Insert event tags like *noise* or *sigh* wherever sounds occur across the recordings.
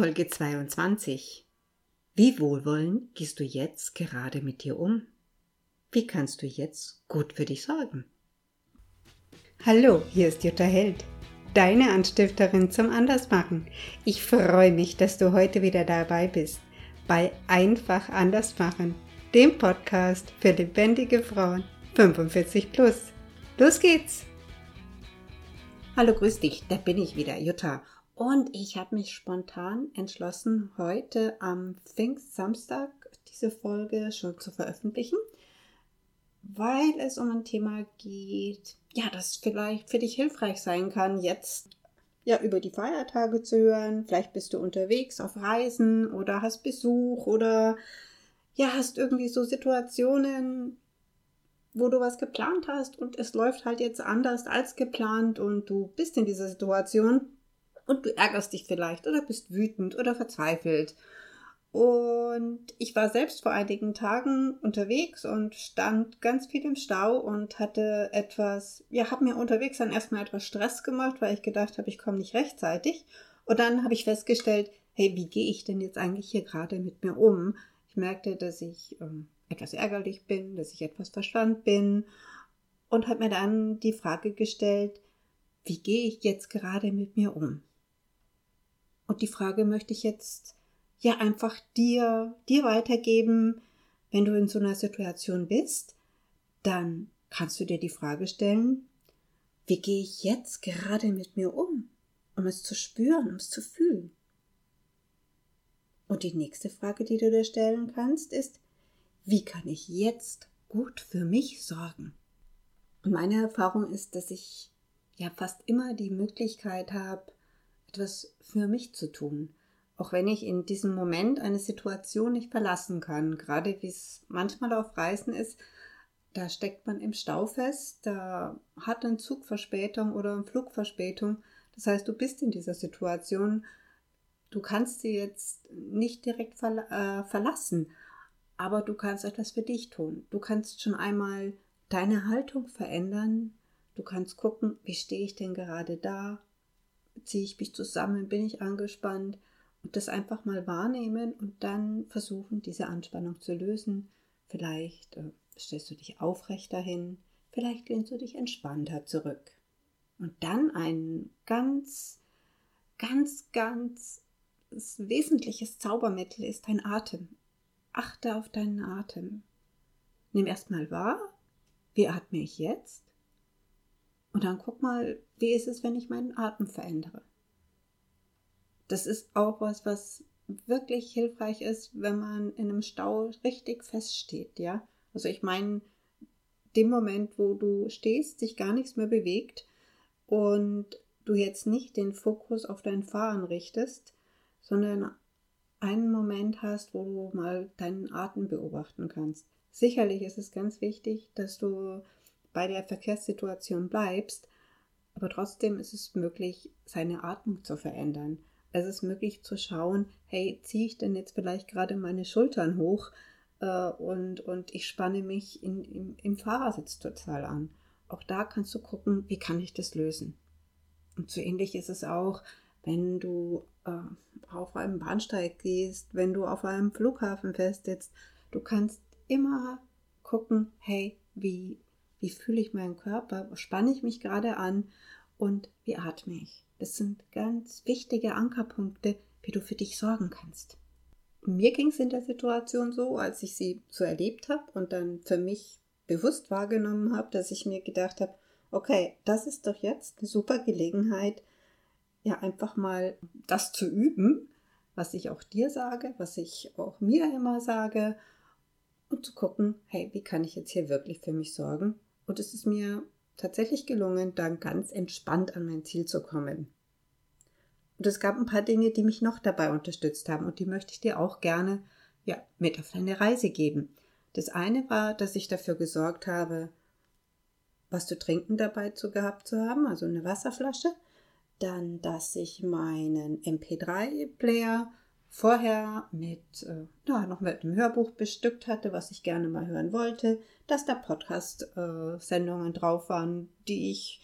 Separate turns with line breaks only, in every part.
Folge 22. Wie wohlwollend gehst du jetzt gerade mit dir um? Wie kannst du jetzt gut für dich sorgen? Hallo, hier ist Jutta Held, deine Anstifterin zum Andersmachen. Ich freue mich, dass du heute wieder dabei bist bei Einfach Andersmachen, dem Podcast für lebendige Frauen 45 plus. Los geht's! Hallo, grüß dich, da bin ich wieder, Jutta. Und ich habe mich spontan entschlossen, heute am Pfingstsamstag diese Folge schon zu veröffentlichen, weil es um ein Thema geht, ja, das vielleicht für dich hilfreich sein kann, jetzt ja über die Feiertage zu hören. Vielleicht bist du unterwegs auf Reisen oder hast Besuch oder ja, hast irgendwie so Situationen, wo du was geplant hast und es läuft halt jetzt anders als geplant und du bist in dieser Situation und du ärgerst dich vielleicht oder bist wütend oder verzweifelt. Und ich war selbst vor einigen Tagen unterwegs und stand ganz viel im Stau und hatte etwas, ja, habe mir unterwegs dann erstmal etwas Stress gemacht, weil ich gedacht habe, ich komme nicht rechtzeitig. Und dann habe ich festgestellt, hey, wie gehe ich denn jetzt eigentlich hier gerade mit mir um? Ich merkte, dass ich ähm, etwas ärgerlich bin, dass ich etwas verspannt bin und habe mir dann die Frage gestellt, wie gehe ich jetzt gerade mit mir um? Und die Frage möchte ich jetzt ja einfach dir, dir weitergeben. Wenn du in so einer Situation bist, dann kannst du dir die Frage stellen, wie gehe ich jetzt gerade mit mir um, um es zu spüren, um es zu fühlen? Und die nächste Frage, die du dir stellen kannst, ist, wie kann ich jetzt gut für mich sorgen? Und meine Erfahrung ist, dass ich ja fast immer die Möglichkeit habe, etwas für mich zu tun. Auch wenn ich in diesem Moment eine Situation nicht verlassen kann, gerade wie es manchmal auf Reisen ist, da steckt man im Stau fest, da hat ein Zug Verspätung oder ein Flugverspätung. Das heißt, du bist in dieser Situation, du kannst sie jetzt nicht direkt verla äh, verlassen, aber du kannst etwas für dich tun. Du kannst schon einmal deine Haltung verändern. Du kannst gucken, wie stehe ich denn gerade da? Ziehe ich mich zusammen, bin ich angespannt und das einfach mal wahrnehmen und dann versuchen, diese Anspannung zu lösen. Vielleicht äh, stellst du dich aufrechter hin, vielleicht lehnst du dich entspannter zurück. Und dann ein ganz, ganz, ganz wesentliches Zaubermittel ist dein Atem. Achte auf deinen Atem. Nimm erstmal wahr, wie atme ich jetzt? Und dann guck mal, wie ist es, wenn ich meinen Atem verändere. Das ist auch was, was wirklich hilfreich ist, wenn man in einem Stau richtig feststeht, ja. Also ich meine, dem Moment, wo du stehst, sich gar nichts mehr bewegt und du jetzt nicht den Fokus auf dein Fahren richtest, sondern einen Moment hast, wo du mal deinen Atem beobachten kannst. Sicherlich ist es ganz wichtig, dass du bei der Verkehrssituation bleibst, aber trotzdem ist es möglich, seine Atmung zu verändern. Es ist möglich zu schauen, hey, ziehe ich denn jetzt vielleicht gerade meine Schultern hoch äh, und, und ich spanne mich in, im, im Fahrersitz total an. Auch da kannst du gucken, wie kann ich das lösen. Und so ähnlich ist es auch, wenn du äh, auf einem Bahnsteig gehst, wenn du auf einem Flughafen festsitzt. Du kannst immer gucken, hey, wie wie fühle ich meinen Körper? Spanne ich mich gerade an? Und wie atme ich? Das sind ganz wichtige Ankerpunkte, wie du für dich sorgen kannst. Mir ging es in der Situation so, als ich sie so erlebt habe und dann für mich bewusst wahrgenommen habe, dass ich mir gedacht habe, okay, das ist doch jetzt eine super Gelegenheit, ja einfach mal das zu üben, was ich auch dir sage, was ich auch mir immer sage und zu gucken, hey, wie kann ich jetzt hier wirklich für mich sorgen und es ist mir tatsächlich gelungen, dann ganz entspannt an mein Ziel zu kommen. Und es gab ein paar Dinge, die mich noch dabei unterstützt haben und die möchte ich dir auch gerne ja, mit auf deine Reise geben. Das eine war, dass ich dafür gesorgt habe, was zu trinken dabei zu gehabt zu haben, also eine Wasserflasche. Dann, dass ich meinen MP3-Player vorher mit, äh, ja, noch mit einem Hörbuch bestückt hatte, was ich gerne mal hören wollte, dass da Podcast-Sendungen äh, drauf waren, die ich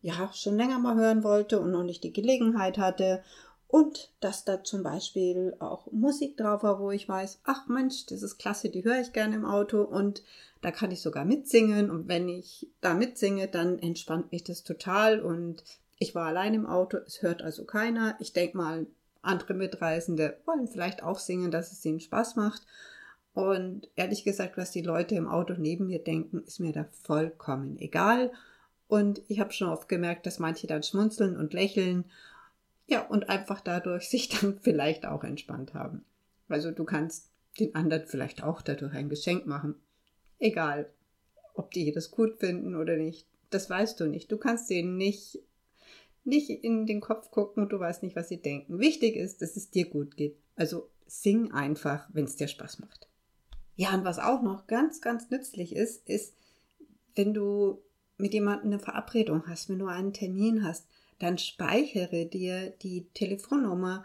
ja schon länger mal hören wollte und noch nicht die Gelegenheit hatte. Und dass da zum Beispiel auch Musik drauf war, wo ich weiß, ach Mensch, das ist klasse, die höre ich gerne im Auto und da kann ich sogar mitsingen. Und wenn ich da mitsinge, dann entspannt mich das total. Und ich war allein im Auto, es hört also keiner. Ich denke mal, andere Mitreisende wollen vielleicht auch singen, dass es ihnen Spaß macht. Und ehrlich gesagt, was die Leute im Auto neben mir denken, ist mir da vollkommen egal. Und ich habe schon oft gemerkt, dass manche dann schmunzeln und lächeln. Ja, und einfach dadurch *laughs* sich dann vielleicht auch entspannt haben. Also du kannst den anderen vielleicht auch dadurch ein Geschenk machen. Egal, ob die das gut finden oder nicht. Das weißt du nicht. Du kannst denen nicht, nicht in den Kopf gucken und du weißt nicht, was sie denken. Wichtig ist, dass es dir gut geht. Also sing einfach, wenn es dir Spaß macht. Ja, und was auch noch ganz, ganz nützlich ist, ist, wenn du mit jemandem eine Verabredung hast, wenn du einen Termin hast, dann speichere dir die Telefonnummer,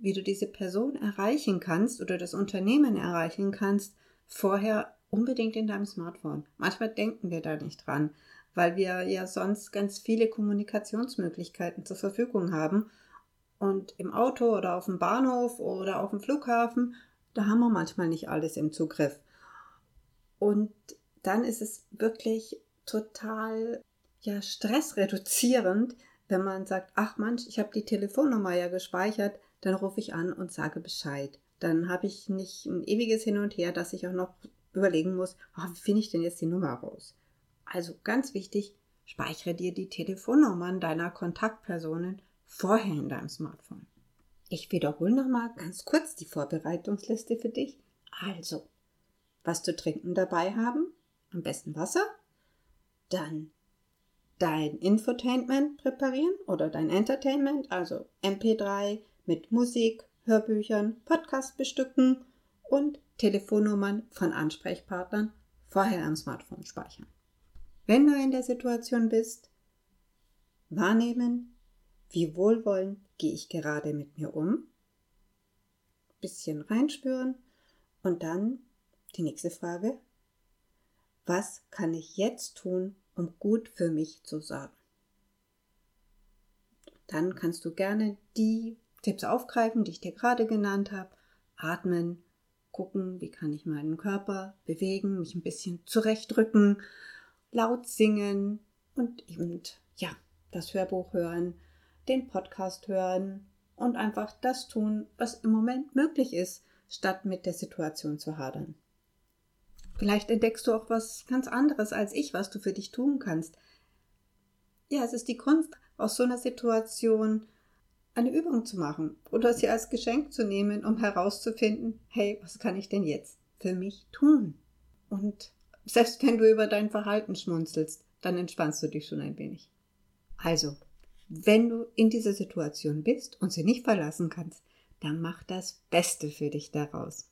wie du diese Person erreichen kannst oder das Unternehmen erreichen kannst, vorher unbedingt in deinem Smartphone. Manchmal denken wir da nicht dran, weil wir ja sonst ganz viele Kommunikationsmöglichkeiten zur Verfügung haben. Und im Auto oder auf dem Bahnhof oder auf dem Flughafen da haben wir manchmal nicht alles im Zugriff. Und dann ist es wirklich total ja, stressreduzierend, wenn man sagt, ach Mensch, ich habe die Telefonnummer ja gespeichert, dann rufe ich an und sage Bescheid. Dann habe ich nicht ein ewiges Hin und Her, dass ich auch noch überlegen muss, oh, wie finde ich denn jetzt die Nummer raus? Also ganz wichtig, speichere dir die Telefonnummern deiner Kontaktpersonen vorher in deinem Smartphone. Ich wiederhole nochmal ganz kurz die Vorbereitungsliste für dich. Also, was zu trinken dabei haben, am besten Wasser, dann dein Infotainment präparieren oder dein Entertainment, also MP3 mit Musik, Hörbüchern, Podcast bestücken und Telefonnummern von Ansprechpartnern vorher am Smartphone speichern. Wenn du in der Situation bist, wahrnehmen, wie wohlwollend gehe ich gerade mit mir um? Bisschen reinspüren und dann die nächste Frage. Was kann ich jetzt tun, um gut für mich zu sorgen? Dann kannst du gerne die Tipps aufgreifen, die ich dir gerade genannt habe. Atmen, gucken, wie kann ich meinen Körper bewegen, mich ein bisschen zurechtdrücken, laut singen und eben, ja, das Hörbuch hören, den Podcast hören und einfach das tun, was im Moment möglich ist, statt mit der Situation zu hadern. Vielleicht entdeckst du auch was ganz anderes als ich, was du für dich tun kannst. Ja, es ist die Kunst, aus so einer Situation eine Übung zu machen oder sie als Geschenk zu nehmen, um herauszufinden, hey, was kann ich denn jetzt für mich tun? Und selbst wenn du über dein Verhalten schmunzelst, dann entspannst du dich schon ein wenig. Also, wenn du in dieser Situation bist und sie nicht verlassen kannst, dann mach das Beste für dich daraus.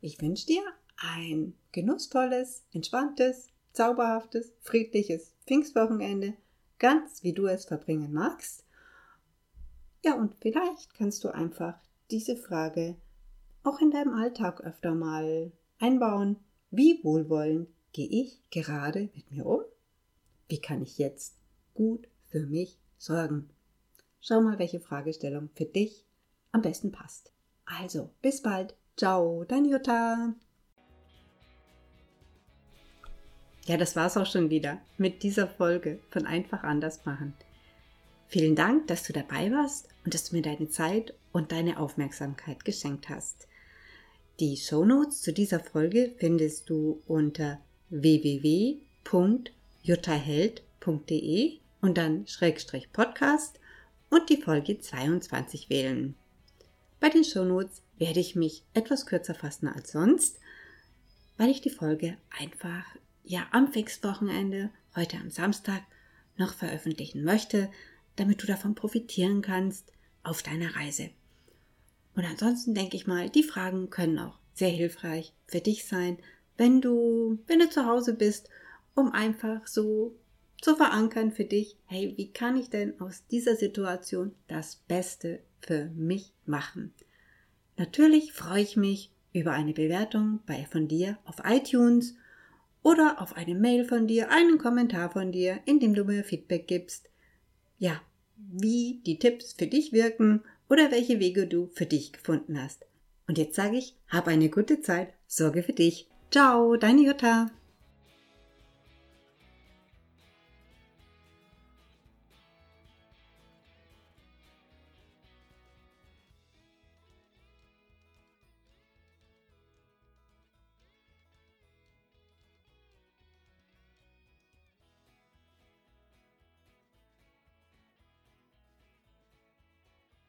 Ich wünsche dir ein genussvolles, entspanntes, zauberhaftes, friedliches Pfingstwochenende, ganz wie du es verbringen magst. Ja, und vielleicht kannst du einfach diese Frage auch in deinem Alltag öfter mal einbauen. Wie wohlwollend gehe ich gerade mit mir um? Wie kann ich jetzt gut für mich sorgen. Schau mal, welche Fragestellung für dich am besten passt. Also, bis bald. Ciao, dein Jutta. Ja, das war's auch schon wieder mit dieser Folge von Einfach anders machen. Vielen Dank, dass du dabei warst und dass du mir deine Zeit und deine Aufmerksamkeit geschenkt hast. Die Shownotes zu dieser Folge findest du unter www.juttaheld.de und dann Schrägstrich Podcast und die Folge 22 wählen. Bei den Shownotes werde ich mich etwas kürzer fassen als sonst, weil ich die Folge einfach ja am Fixwochenende, heute am Samstag, noch veröffentlichen möchte, damit du davon profitieren kannst auf deiner Reise. Und ansonsten denke ich mal, die Fragen können auch sehr hilfreich für dich sein, wenn du, wenn du zu Hause bist, um einfach so zu verankern für dich, hey, wie kann ich denn aus dieser Situation das Beste für mich machen? Natürlich freue ich mich über eine Bewertung bei von dir auf iTunes oder auf eine Mail von dir, einen Kommentar von dir, in dem du mir Feedback gibst. Ja, wie die Tipps für dich wirken oder welche Wege du für dich gefunden hast. Und jetzt sage ich, hab eine gute Zeit, sorge für dich. Ciao, deine Jutta.